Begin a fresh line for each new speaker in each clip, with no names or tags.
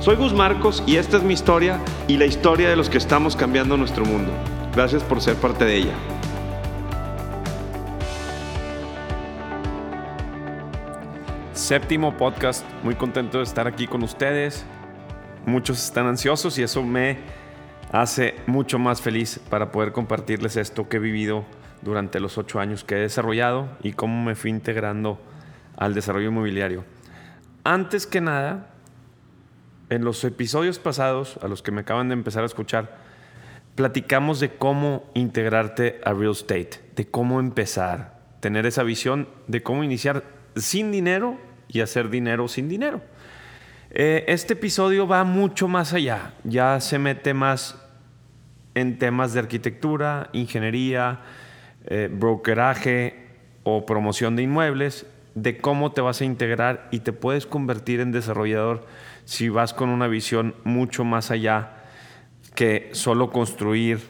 Soy Gus Marcos y esta es mi historia y la historia de los que estamos cambiando nuestro mundo. Gracias por ser parte de ella. Séptimo podcast, muy contento de estar aquí con ustedes. Muchos están ansiosos y eso me hace mucho más feliz para poder compartirles esto que he vivido durante los ocho años que he desarrollado y cómo me fui integrando al desarrollo inmobiliario. Antes que nada, en los episodios pasados, a los que me acaban de empezar a escuchar, platicamos de cómo integrarte a real estate, de cómo empezar, tener esa visión de cómo iniciar sin dinero y hacer dinero sin dinero. Eh, este episodio va mucho más allá, ya se mete más en temas de arquitectura, ingeniería, eh, brokeraje o promoción de inmuebles, de cómo te vas a integrar y te puedes convertir en desarrollador si vas con una visión mucho más allá que solo construir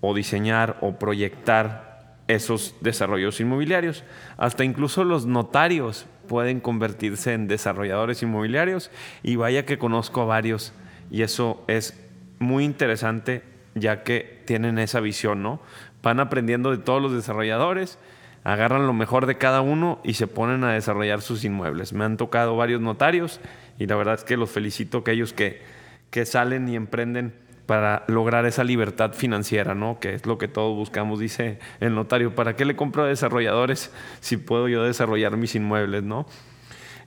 o diseñar o proyectar esos desarrollos inmobiliarios. Hasta incluso los notarios pueden convertirse en desarrolladores inmobiliarios y vaya que conozco a varios y eso es muy interesante ya que tienen esa visión, ¿no? Van aprendiendo de todos los desarrolladores, agarran lo mejor de cada uno y se ponen a desarrollar sus inmuebles. Me han tocado varios notarios y la verdad es que los felicito aquellos que, que salen y emprenden para lograr esa libertad financiera, ¿no? Que es lo que todos buscamos, dice el notario. ¿Para qué le compro a desarrolladores si puedo yo desarrollar mis inmuebles, ¿no?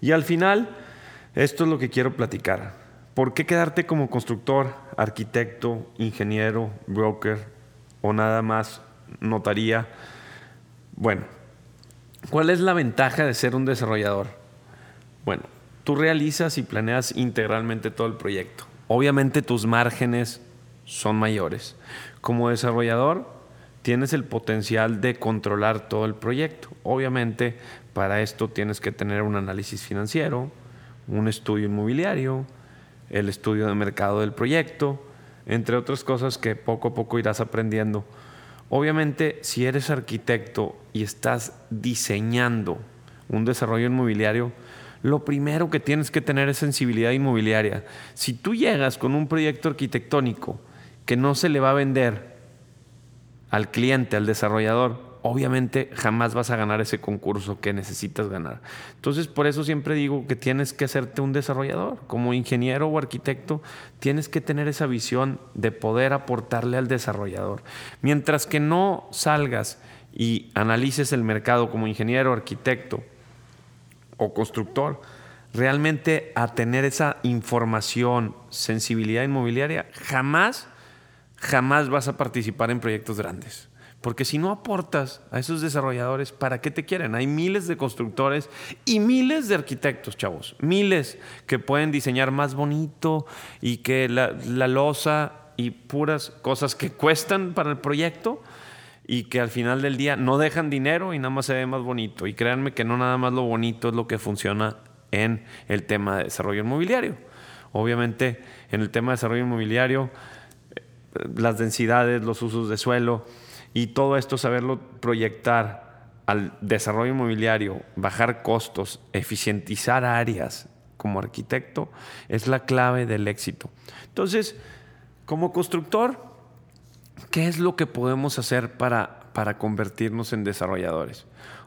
Y al final, esto es lo que quiero platicar. ¿Por qué quedarte como constructor, arquitecto, ingeniero, broker o nada más notaría? Bueno, ¿cuál es la ventaja de ser un desarrollador? Bueno, tú realizas y planeas integralmente todo el proyecto. Obviamente tus márgenes son mayores. Como desarrollador, tienes el potencial de controlar todo el proyecto. Obviamente, para esto tienes que tener un análisis financiero, un estudio inmobiliario, el estudio de mercado del proyecto, entre otras cosas que poco a poco irás aprendiendo. Obviamente, si eres arquitecto y estás diseñando un desarrollo inmobiliario, lo primero que tienes que tener es sensibilidad inmobiliaria. Si tú llegas con un proyecto arquitectónico que no se le va a vender al cliente, al desarrollador, obviamente jamás vas a ganar ese concurso que necesitas ganar. Entonces, por eso siempre digo que tienes que hacerte un desarrollador. Como ingeniero o arquitecto, tienes que tener esa visión de poder aportarle al desarrollador. Mientras que no salgas y analices el mercado como ingeniero, arquitecto, o constructor, realmente a tener esa información, sensibilidad inmobiliaria, jamás, jamás vas a participar en proyectos grandes. Porque si no aportas a esos desarrolladores, ¿para qué te quieren? Hay miles de constructores y miles de arquitectos, chavos. Miles que pueden diseñar más bonito y que la, la losa y puras cosas que cuestan para el proyecto y que al final del día no dejan dinero y nada más se ve más bonito. Y créanme que no nada más lo bonito es lo que funciona en el tema de desarrollo inmobiliario. Obviamente en el tema de desarrollo inmobiliario, eh, las densidades, los usos de suelo y todo esto saberlo proyectar al desarrollo inmobiliario, bajar costos, eficientizar áreas como arquitecto, es la clave del éxito. Entonces, como constructor, ¿Qué es lo que podemos hacer para, para convertirnos en desarrolladores?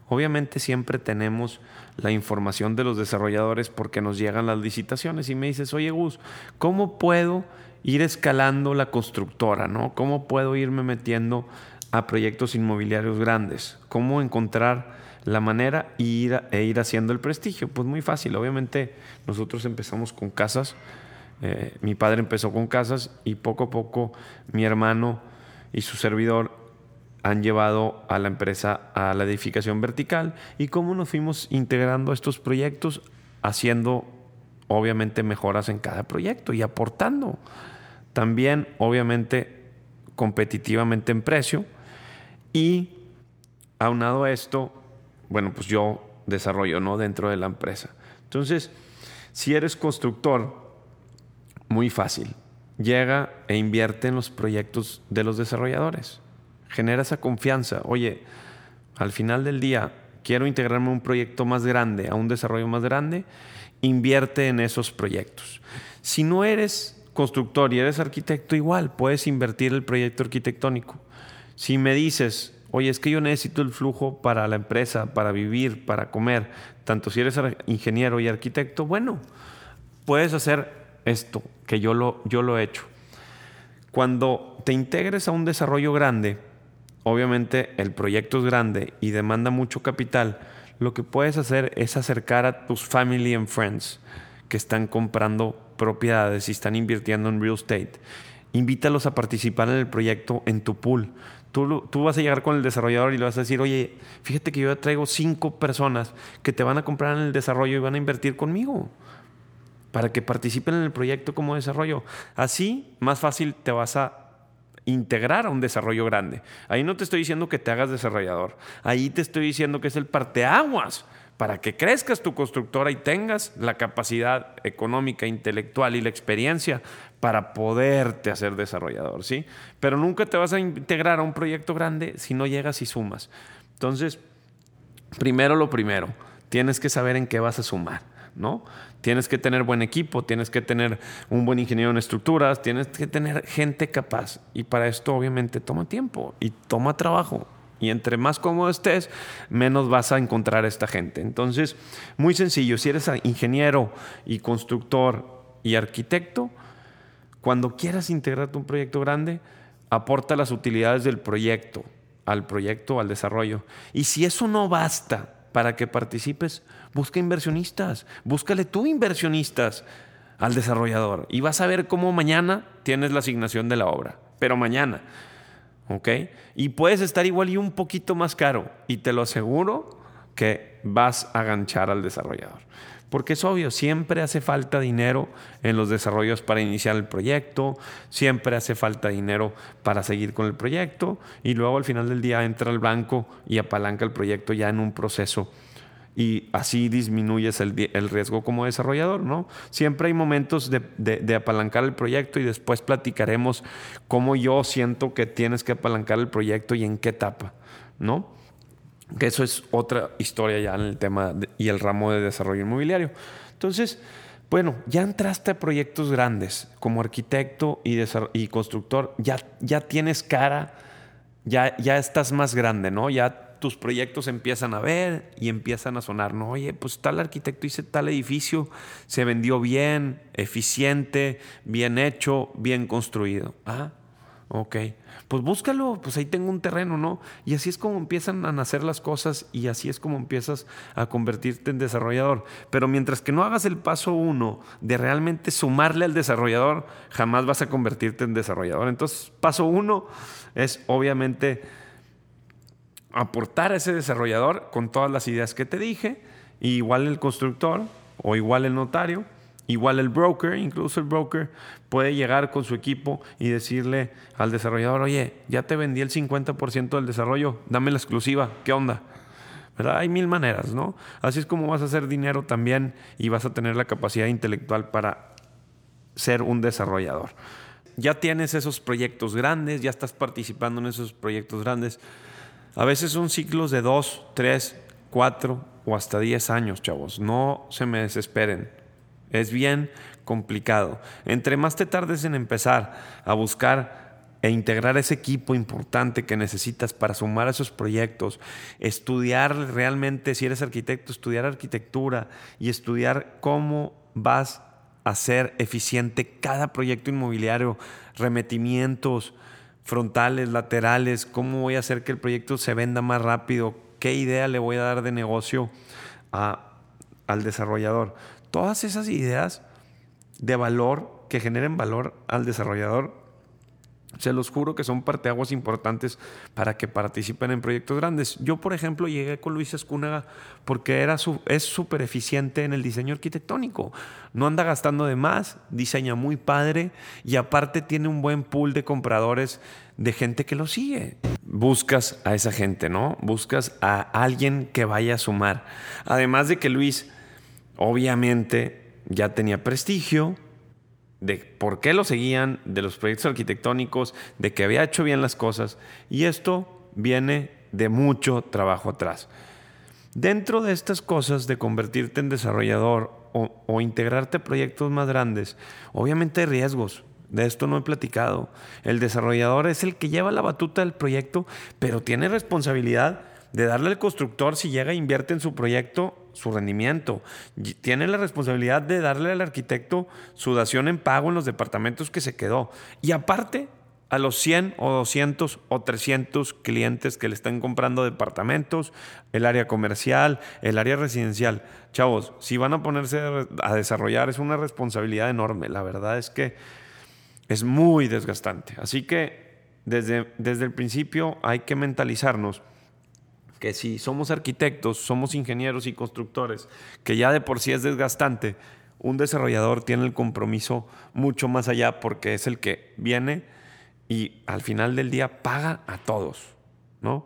Obviamente siempre tenemos la información de los desarrolladores porque nos llegan las licitaciones y me dices, oye Gus, ¿cómo puedo ir escalando la constructora? ¿no? ¿Cómo puedo irme metiendo a proyectos inmobiliarios grandes? ¿Cómo encontrar la manera e ir, haciendo el prestigio? Pues muy fácil, obviamente nosotros empezamos con casas, eh, mi padre empezó con casas y poco a poco mi hermano y su servidor han llevado a la empresa a la edificación vertical y cómo nos fuimos integrando estos proyectos, haciendo obviamente mejoras en cada proyecto y aportando. También, obviamente, competitivamente en precio y aunado a esto, bueno, pues yo desarrollo, ¿no? Dentro de la empresa. Entonces, si eres constructor, muy fácil. Llega e invierte en los proyectos de los desarrolladores. Genera esa confianza. Oye, al final del día, quiero integrarme a un proyecto más grande, a un desarrollo más grande, invierte en esos proyectos. Si no eres constructor y eres arquitecto, igual puedes invertir el proyecto arquitectónico. Si me dices, oye, es que yo necesito el flujo para la empresa, para vivir, para comer, tanto si eres ingeniero y arquitecto, bueno, puedes hacer esto, que yo lo, yo lo he hecho. Cuando te integres a un desarrollo grande, obviamente el proyecto es grande y demanda mucho capital, lo que puedes hacer es acercar a tus family and friends que están comprando propiedades y están invirtiendo en real estate. Invítalos a participar en el proyecto en tu pool. Tú, tú, vas a llegar con el desarrollador y le vas a decir, oye, fíjate que yo traigo cinco personas que te van a comprar en el desarrollo y van a invertir conmigo para que participen en el proyecto como desarrollo. Así, más fácil te vas a integrar a un desarrollo grande. Ahí no te estoy diciendo que te hagas desarrollador. Ahí te estoy diciendo que es el parteaguas para que crezcas tu constructora y tengas la capacidad económica, intelectual y la experiencia para poderte hacer desarrollador, ¿sí? Pero nunca te vas a integrar a un proyecto grande si no llegas y sumas. Entonces, primero lo primero, tienes que saber en qué vas a sumar, ¿no? Tienes que tener buen equipo, tienes que tener un buen ingeniero en estructuras, tienes que tener gente capaz. Y para esto obviamente toma tiempo y toma trabajo. Y entre más cómodo estés, menos vas a encontrar a esta gente. Entonces, muy sencillo, si eres ingeniero y constructor y arquitecto, cuando quieras integrarte un proyecto grande, aporta las utilidades del proyecto al proyecto, al desarrollo. Y si eso no basta para que participes, busca inversionistas, búscale tú inversionistas al desarrollador y vas a ver cómo mañana tienes la asignación de la obra, pero mañana. ¿ok? Y puedes estar igual y un poquito más caro y te lo aseguro que vas a ganchar al desarrollador. Porque es obvio, siempre hace falta dinero en los desarrollos para iniciar el proyecto, siempre hace falta dinero para seguir con el proyecto y luego al final del día entra el banco y apalanca el proyecto ya en un proceso y así disminuyes el, riesgo como desarrollador, ¿no? Siempre hay momentos de, apalancar el proyecto y después platicaremos cómo yo siento que tienes que apalancar el proyecto y en qué etapa, ¿no? Que eso es otra historia ya en el tema y el ramo de desarrollo inmobiliario. Entonces, bueno, ya entraste a proyectos grandes como arquitecto y, y constructor, ya, ya tienes cara, ya, ya estás más grande, ¿no? Ya tus proyectos empiezan a ver y empiezan a sonar, no, oye, pues tal arquitecto hice tal edificio, se vendió bien, eficiente, bien hecho, bien construido. Ah, ok. Pues búscalo, pues ahí tengo un terreno, ¿no? Y así es como empiezan a nacer las cosas y así es como empiezas a convertirte en desarrollador. Pero mientras que no hagas el paso uno de realmente sumarle al desarrollador, jamás vas a convertirte en desarrollador. Entonces, paso uno es obviamente aportar a ese desarrollador con todas las ideas que te dije, igual el constructor o igual el notario, igual el broker, incluso el broker puede llegar con su equipo y decirle al desarrollador, oye, ya te vendí el 50% del desarrollo, dame la exclusiva, ¿qué onda? ¿verdad? Hay mil maneras, ¿no? Así es como vas a hacer dinero también y vas a tener la capacidad intelectual para ser un desarrollador. Ya tienes esos proyectos grandes, ya estás participando en esos proyectos grandes. A veces son ciclos de dos, tres, cuatro o hasta diez años, chavos. No se me desesperen. Es bien complicado. Entre más te tardes en empezar a buscar e integrar ese equipo importante que necesitas para sumar esos proyectos, estudiar realmente, si eres arquitecto, estudiar arquitectura y estudiar cómo vas a hacer eficiente cada proyecto inmobiliario, remetimientos, frontales, laterales, cómo voy a hacer que el proyecto se venda más rápido, qué idea le voy a dar de negocio al desarrollador. Todas esas ideas de valor que generen valor al desarrollador Se los juro que son parteaguas importantes para que participen en proyectos grandes. Yo, por ejemplo, llegué con Luis Escúnaga porque era su, es súper eficiente en el diseño arquitectónico. No anda gastando de más, diseña muy padre y aparte tiene un buen pool de compradores de gente que lo sigue. Buscas a esa gente, ¿no? Buscas a alguien que vaya a sumar. Además de que Luis, obviamente, ya tenía prestigio, de por qué lo seguían, de los proyectos arquitectónicos, de que había hecho bien las cosas. Y esto viene de mucho trabajo atrás. Dentro de estas cosas de convertirte en desarrollador o, integrarte a proyectos más grandes, obviamente hay riesgos. De esto no he platicado. El desarrollador es el que lleva la batuta del proyecto, pero tiene responsabilidad de darle al constructor si llega e invierte en su proyecto su rendimiento. Tiene la responsabilidad de darle al arquitecto su dación en pago en los departamentos que se quedó. Y aparte, a los 100 o 200 o 300 clientes que le están comprando departamentos, el área comercial, el área residencial. Chavos, si van a ponerse a desarrollar es una responsabilidad enorme. La verdad es que es muy desgastante. Así que desde, desde el principio hay que mentalizarnos que si somos arquitectos, somos ingenieros y constructores, que ya de por sí es desgastante, un desarrollador tiene el compromiso mucho más allá porque es el que viene y al final del día paga a todos, ¿no?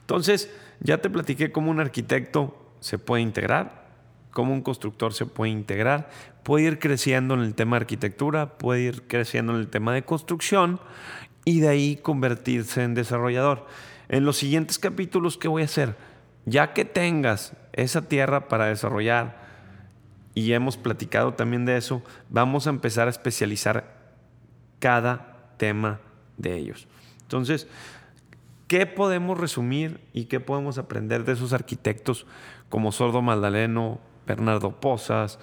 Entonces, ya te platiqué cómo un arquitecto se puede integrar, cómo un constructor se puede integrar, puede ir creciendo en el tema de arquitectura, puede ir creciendo en el tema de construcción y de ahí convertirse en desarrollador. En los siguientes capítulos, ¿qué voy a hacer? Ya que tengas esa tierra para desarrollar, y hemos platicado también de eso, vamos a empezar a especializar cada tema de ellos. Entonces, ¿qué podemos resumir y qué podemos aprender de esos arquitectos como Sordo Magdaleno, Bernardo Pozas,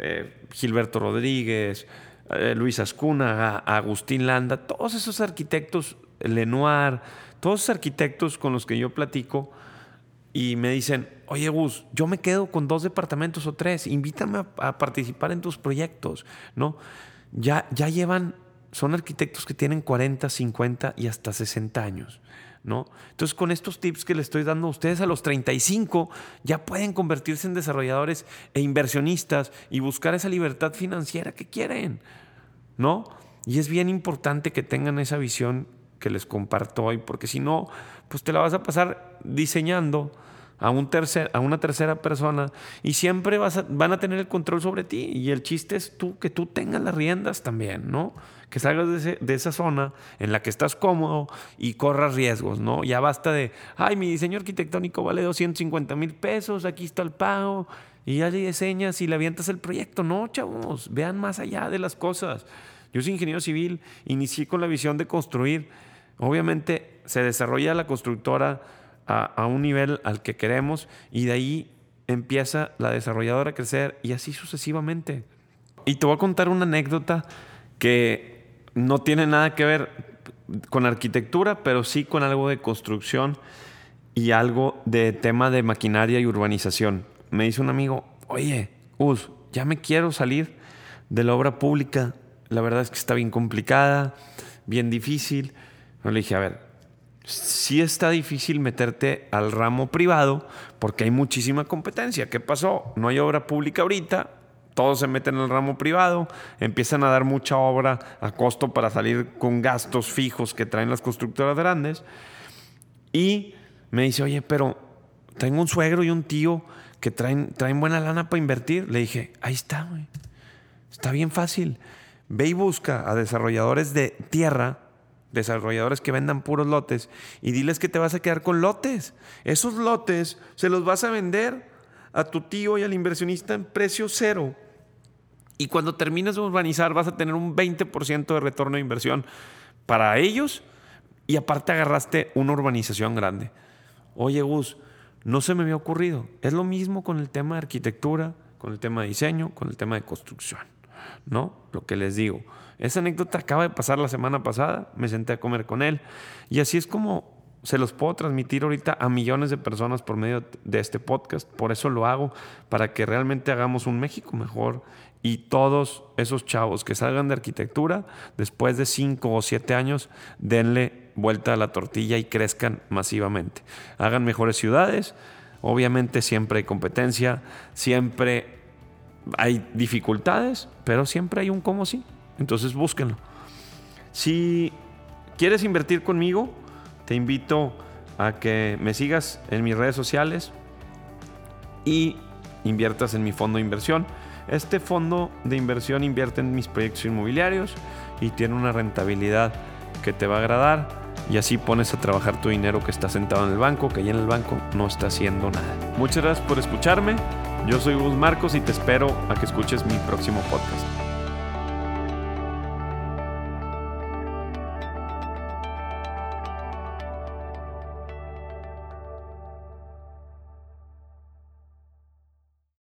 eh, Gilberto Rodríguez, eh, Luis Ascuna, Agustín Landa, todos esos arquitectos, Lenoir, todos esos arquitectos con los que yo platico y me dicen, oye Gus, yo me quedo con dos departamentos o tres, invítame a, participar en tus proyectos, ¿no? Ya, ya llevan, son arquitectos que tienen 40, 50 y hasta 60 años. ¿No? Entonces, con estos tips que les estoy dando a ustedes a los 35, ya pueden convertirse en desarrolladores e inversionistas y buscar esa libertad financiera que quieren, ¿no? Y es bien importante que tengan esa visión que les comparto hoy, porque si no, pues te la vas a pasar diseñando a, un tercer, a una tercera persona y siempre vas van a tener el control sobre ti. Y el chiste es tú, que tú tengas las riendas también, ¿no? Que salgas de, de, esa zona en la que estás cómodo y corras riesgos, ¿no? Ya basta de, ay, mi diseño arquitectónico vale 250 mil pesos, aquí está el pago, y ya le diseñas y le avientas el proyecto. No, chavos, vean más allá de las cosas. Yo soy ingeniero civil, inicié con la visión de construir Obviamente se desarrolla la constructora a, un nivel al que queremos y de ahí empieza la desarrolladora a crecer y así sucesivamente. Y te voy a contar una anécdota que no tiene nada que ver con arquitectura, pero sí con algo de construcción y algo de tema de maquinaria y urbanización. Me dice un amigo, oye, Us, ya me quiero salir de la obra pública. La verdad es que está bien complicada, bien difícil le dije, a ver, sí está difícil meterte al ramo privado porque hay muchísima competencia. ¿Qué pasó? No hay obra pública ahorita, todos se meten al ramo privado, empiezan a dar mucha obra a costo para salir con gastos fijos que traen las constructoras grandes. Y me dice, oye, pero tengo un suegro y un tío que traen, traen buena lana para invertir. Le dije, ahí está. Está bien fácil. Ve y busca a desarrolladores de tierra desarrolladores que vendan puros lotes y diles que te vas a quedar con lotes. Esos lotes se los vas a vender a tu tío y al inversionista en precio cero. Y cuando termines de urbanizar vas a tener un 20% de retorno de inversión para ellos y aparte agarraste una urbanización grande. Oye Gus, no se me había ocurrido. Es lo mismo con el tema de arquitectura, con el tema de diseño, con el tema de construcción. ¿No? Lo que les digo. Esa anécdota acaba de pasar la semana pasada, me senté a comer con él y así es como se los puedo transmitir ahorita a millones de personas por medio de este podcast. Por eso lo hago, para que realmente hagamos un México mejor y todos esos chavos que salgan de arquitectura, después de cinco o siete años, denle vuelta a la tortilla y crezcan masivamente. Hagan mejores ciudades. Obviamente siempre hay competencia, siempre hay dificultades, pero siempre hay un como sí. Entonces búsquenlo. Si quieres invertir conmigo, te invito a que me sigas en mis redes sociales y inviertas en mi fondo de inversión. Este fondo de inversión invierte en mis proyectos inmobiliarios y tiene una rentabilidad que te va a agradar y así pones a trabajar tu dinero que está sentado en el banco, que ahí en el banco no está haciendo nada. Muchas gracias por escucharme. Yo soy Gus Marcos y te espero a que escuches mi próximo podcast.